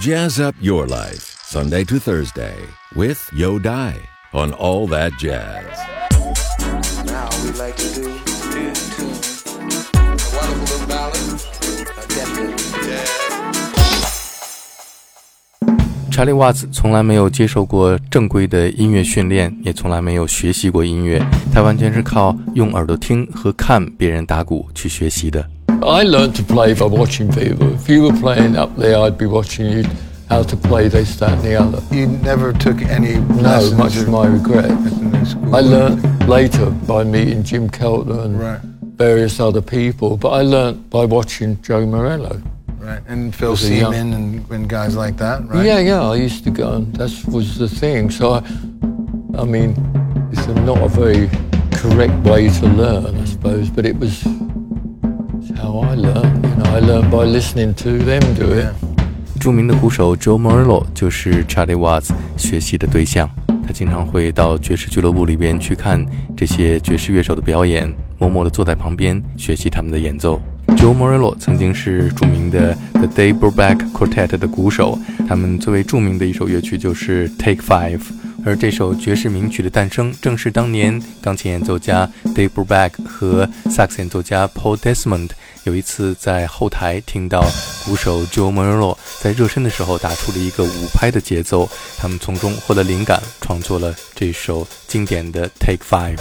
Jazz up your life, Sunday to Thursday, with Yo Dai on All That Jazz. Now we like to do. A wonderful little ballad, a definite jazz. Charlie Watts 从来没有接受过正规的音乐训练，也从来没有学习过音乐，他完全是靠用耳朵听和看别人打鼓去学习的。I learned to play by watching people. If you were playing up there, I'd be watching you how to play this, that, and the other. You never took any No, much to my regret. at the new school. I learned later by meeting Jim Keltner and Right. various other people, but I learned by watching Joe Morello. right, and Phil Was a young- Seamen and, and guys like that, right? Yeah, yeah, I used to go and that was the thing. So, I, I mean, it's a, not a very correct way to learn, I suppose, but it was how I learned. You know, I learned by listening to them do it. 著名的鼓手 Joe Morello 就是 Charlie Watts 学习的对象。他经常会到爵士俱乐部里边去看这些爵士乐手的表演，默默地坐在旁边学习他们的演奏。Joe Morello 曾经是著名的 The Dave Brubeck Quartet 的鼓手，他们最为著名的一首乐曲就是 Take Five。而这首爵士名曲的诞生，正是当年钢琴演奏家 Dave Brubeck 和萨克斯演奏家 Paul Desmond 有一次在后台听到鼓手 Joe Morello 在热身的时候打出了一个五拍的节奏，他们从中获得灵感，创作了这首经典的 Take Five。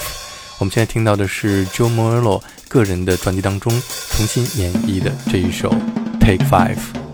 我们现在听到的是 Joe Morello 个人的专辑当中重新演绎的这一首 Take Five。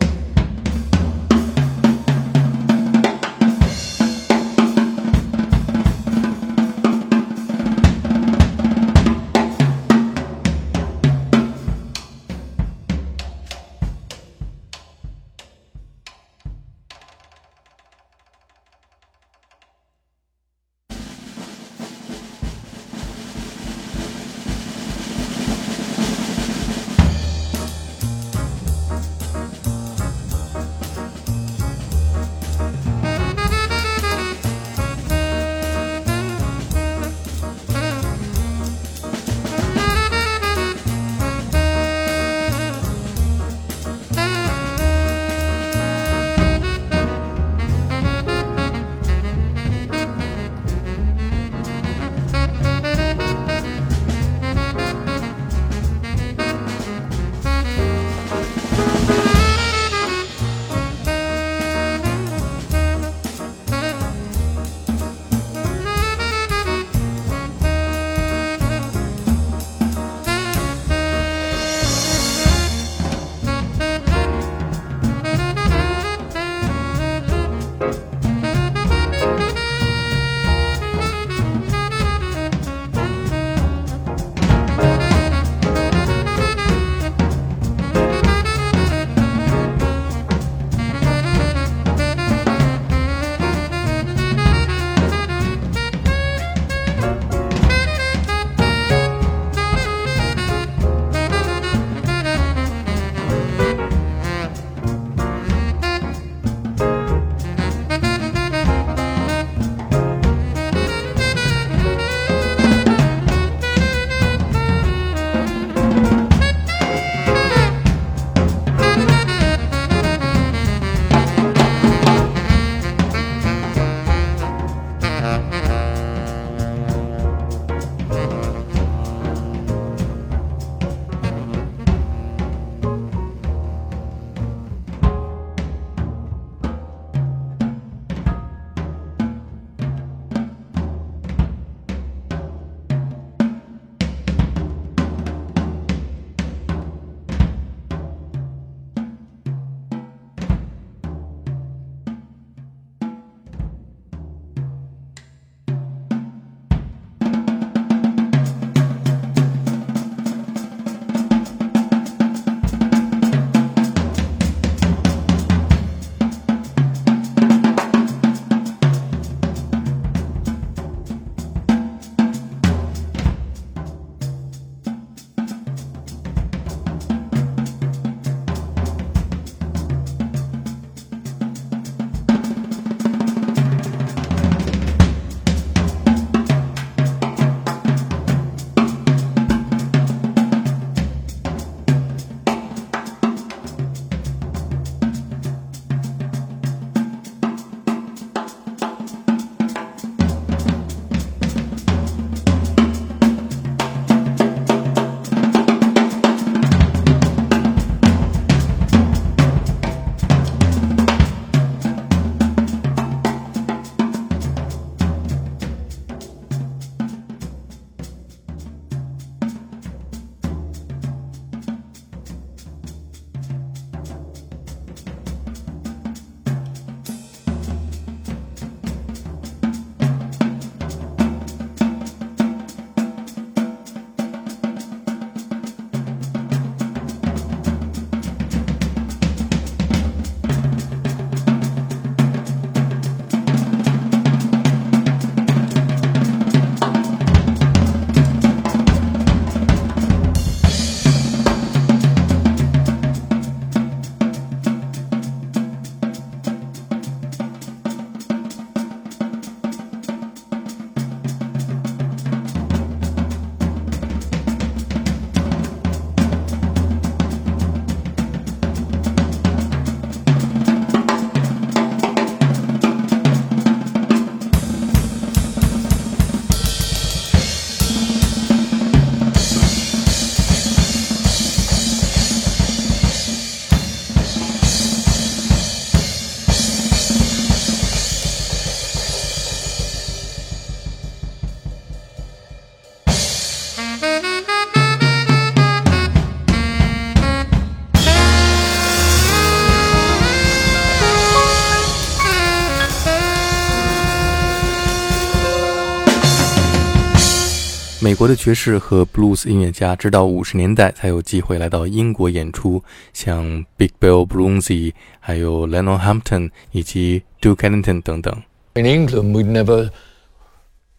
美国的爵士和布鲁斯音乐家，直到五十年代才有机会来到英国演出，像 Big Bill Broonzy、还有 Lionel Hampton 以及 Duke Ellington 等等。In England, we never,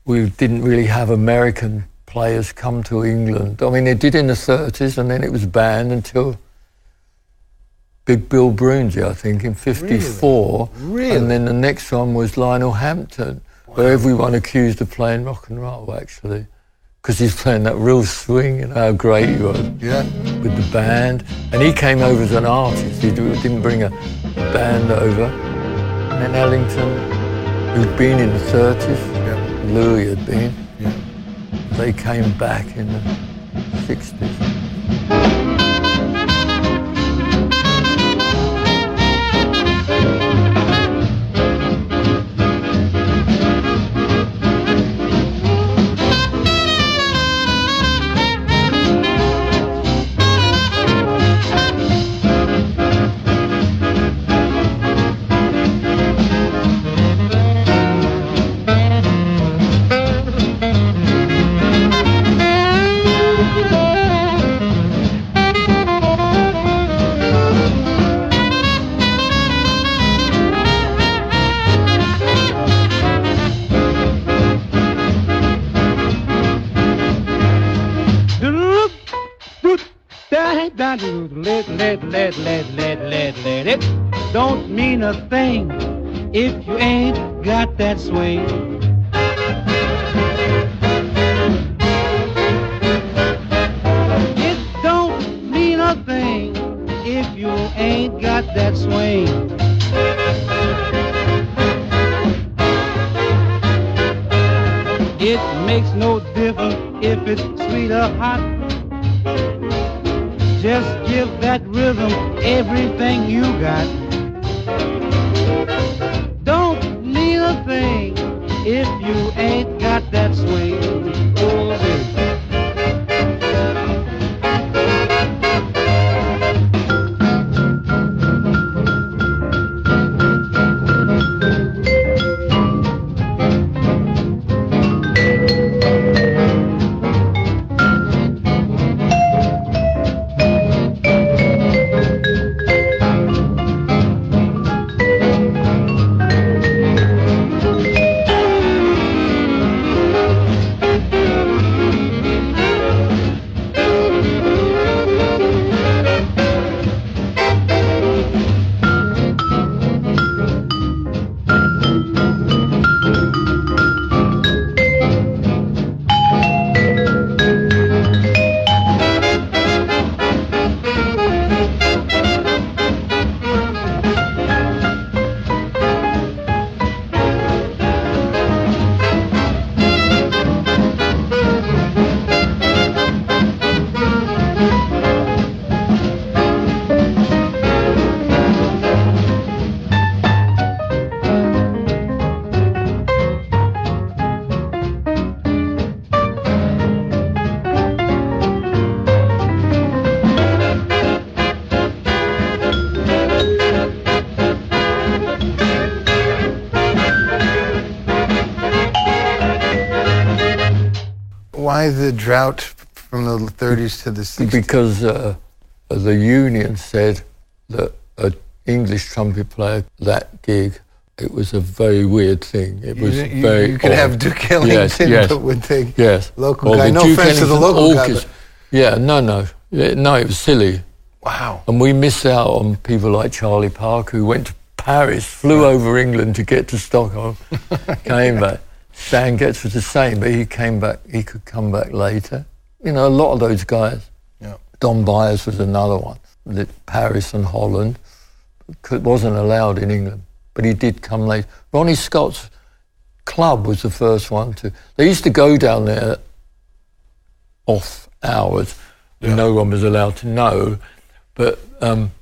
we didn't really have American players come to England. I mean, they did in the 30s, and then it was banned until Big Bill Broonzy, I think, in 54. Really? Really? And then the next one was Lionel Hampton, wow. where everyone accused of playing rock and roll, actually. Because he's playing that real swing, you know how great he was Yeah. with the band. And he came over as an artist. He didn't bring a band over. And then Ellington, who'd been in the 30s, Yeah. Louis had been, Yeah. they came back in the 60s. A thing if you ain't got that swing. It don't mean a thing if you ain't got that swing. It makes no difference if it's sweet or hot. Just give that rhythm everything you got. If you the drought from the 30s to the 60s? Because uh, the union said that an English trumpet player, that gig, it was a very weird thing. It was you- very you could odd. have Duke Ellington, Yes, yes. would take Yes. local Or guy. the No Duke offense to the Ellington local guy, but- Yeah, no, no. No, it was silly. Wow. And we miss out on people like Charlie Parker, who went to Paris, flew over England to get to Stockholm, came back. Stan Getz was the same, but he came back, he could come back later. You know, a lot of those guys. Yeah. Don Byas was another one. Paris and Holland could, wasn't allowed in England, but he did come late. Ronnie Scott's club was the first one to. They used to go down there off hours, and no one was allowed to know. But um,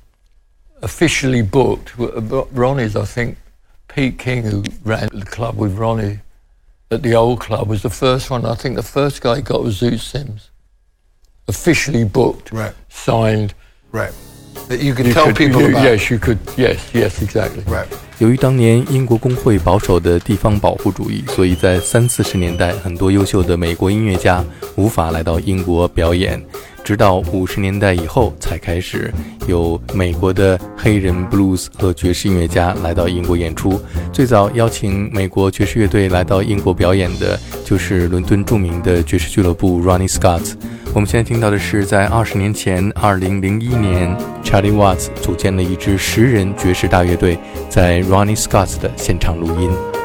officially booked, Ronnie's, I think, Pete King, who ran the club with Ronnie at the old club, was the first one. I think the first guy he got was Zoot Sims. Officially booked, Right. signed. Right. That you could You tell could- people you- about. Yes, you could. Yes, yes, exactly. Right. 由于当年英国工会保守的地方保护主义，所以在三四十年代，很多优秀的美国音乐家无法来到英国表演。 直到五十年代以后，才开始有美国的黑人 blues 和爵士音乐家来到英国演出。最早邀请美国爵士乐队来到英国表演的，就是伦敦著名的爵士俱乐部 Ronnie Scotts。我们现在听到的是在二十年前，二零零一年，Charlie Watts 组建了一支十人爵士大乐队，在 Ronnie Scotts 的现场录音。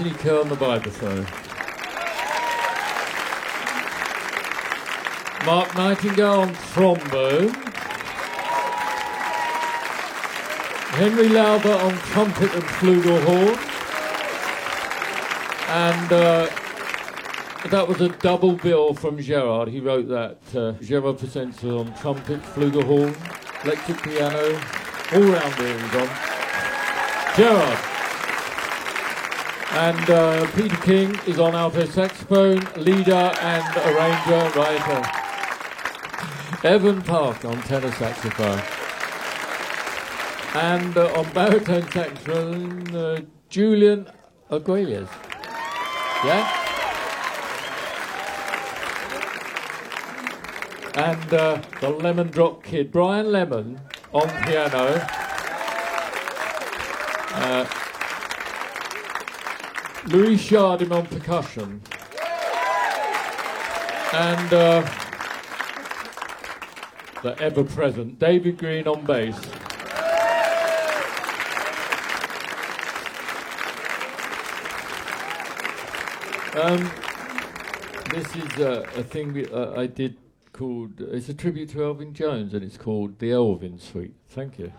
Anthony Kerr on the vibraphone. Mark Nightingale on trombone. Henry Lowther on trumpet and flugelhorn. And uh, that was a double bill from Gerard. He wrote that. Uh, Gerard Presencer on trumpet, flugelhorn, electric piano, all round there he's on. Gerard. And uh, Peter King is on alto saxophone, leader and arranger, writer. Evan Park on tenor saxophone. And uh, on baritone saxophone, uh, Julian Arguelles. Yeah? And uh, the Lemon Drop Kid, Brian Lemon on piano. Luis Jardim on percussion. And uh, the ever present David Green on bass. Um, this is uh, a thing we, uh, I did called, it's a tribute to Elvin Jones and it's called The Elvin Suite. Thank you.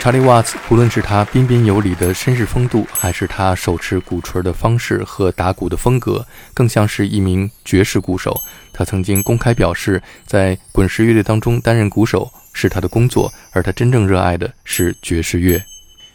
查理瓦茨，不论是他彬彬有礼的绅士风度，还是他手持鼓槌的方式和打鼓的风格，更像是一名爵士鼓手。他曾经公开表示，在滚石乐队当中担任鼓手是他的工作，而他真正热爱的是爵士乐。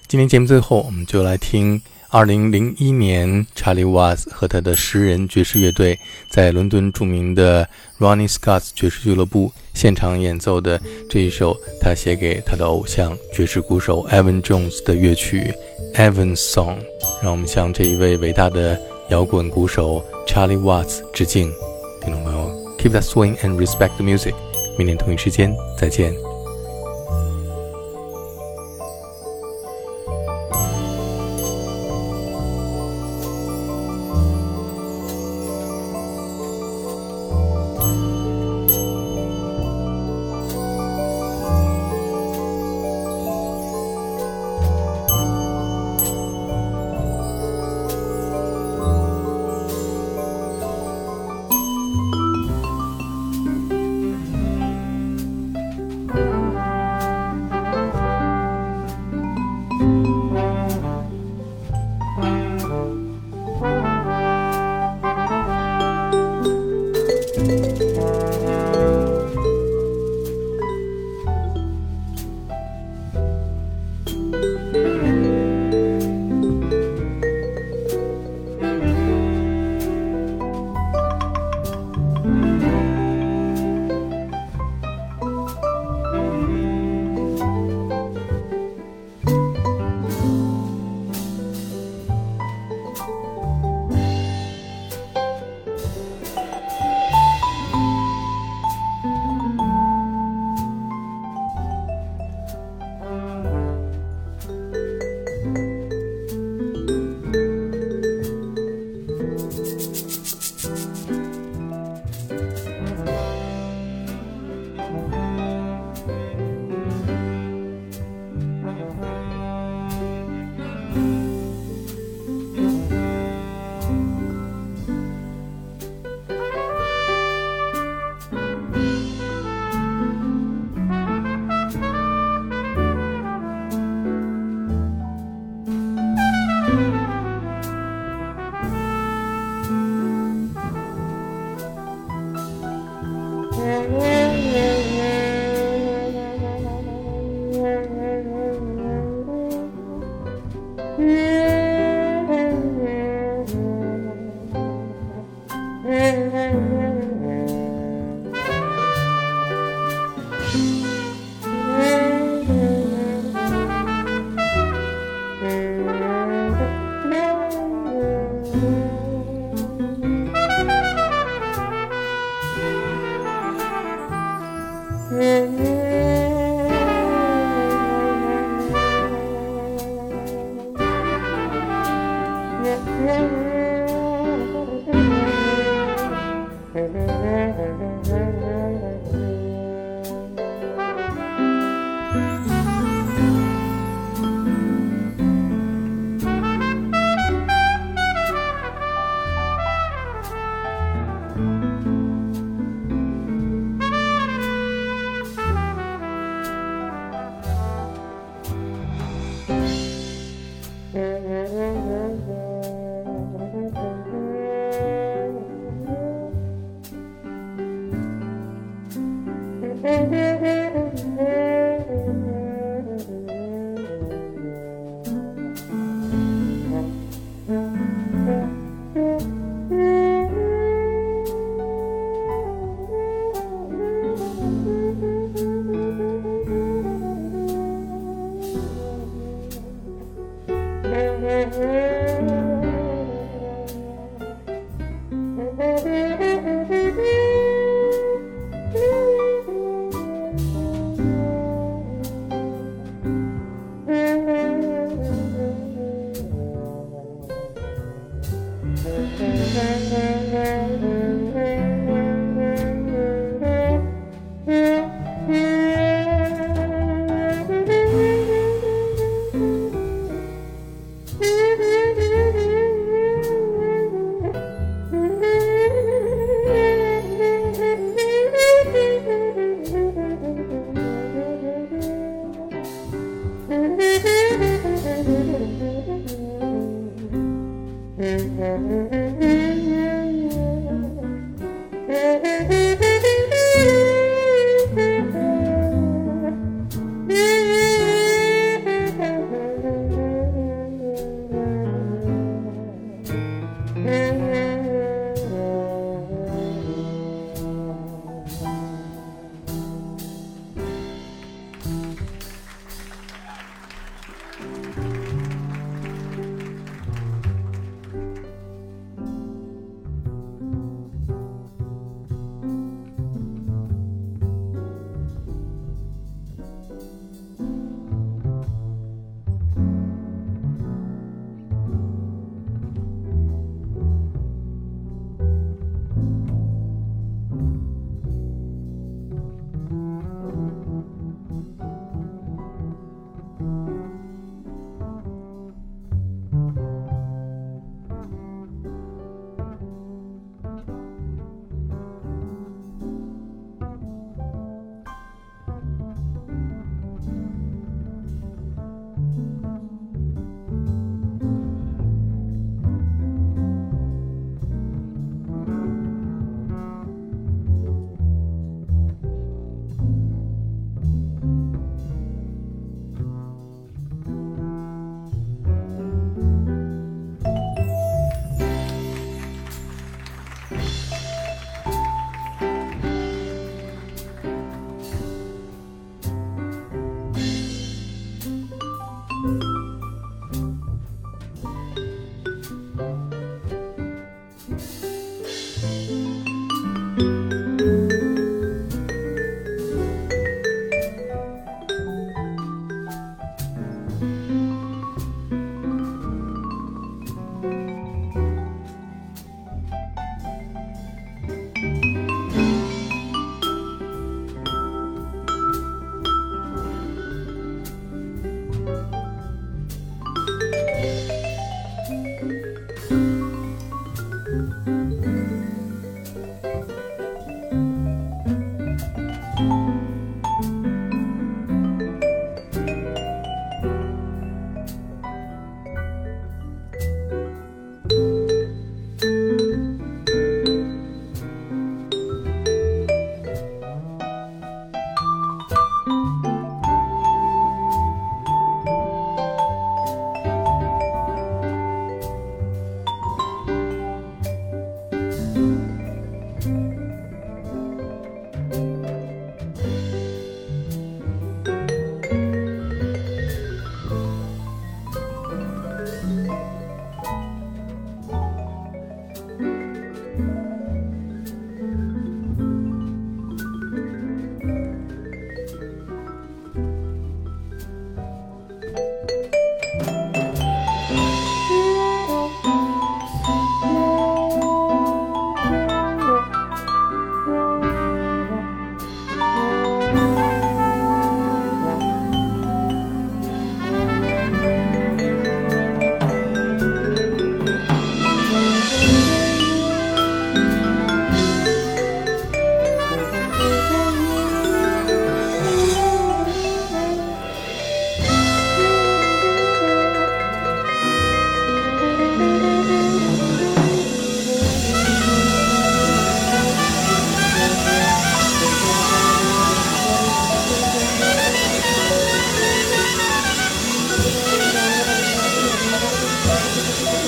今天节目最后，我们就来听2001年查理瓦兹和他的诗人爵士乐队在伦敦著名的 Ronnie Scott's 爵士俱乐部。现场演奏的这一首他写给他的偶像爵士鼓手 Evan Jones 的乐曲《Evan's Song》，让我们向这一位伟大的摇滚鼓手 Charlie Watts 致敬。听众朋友，Keep that swing and respect the music。明天同一时间再见。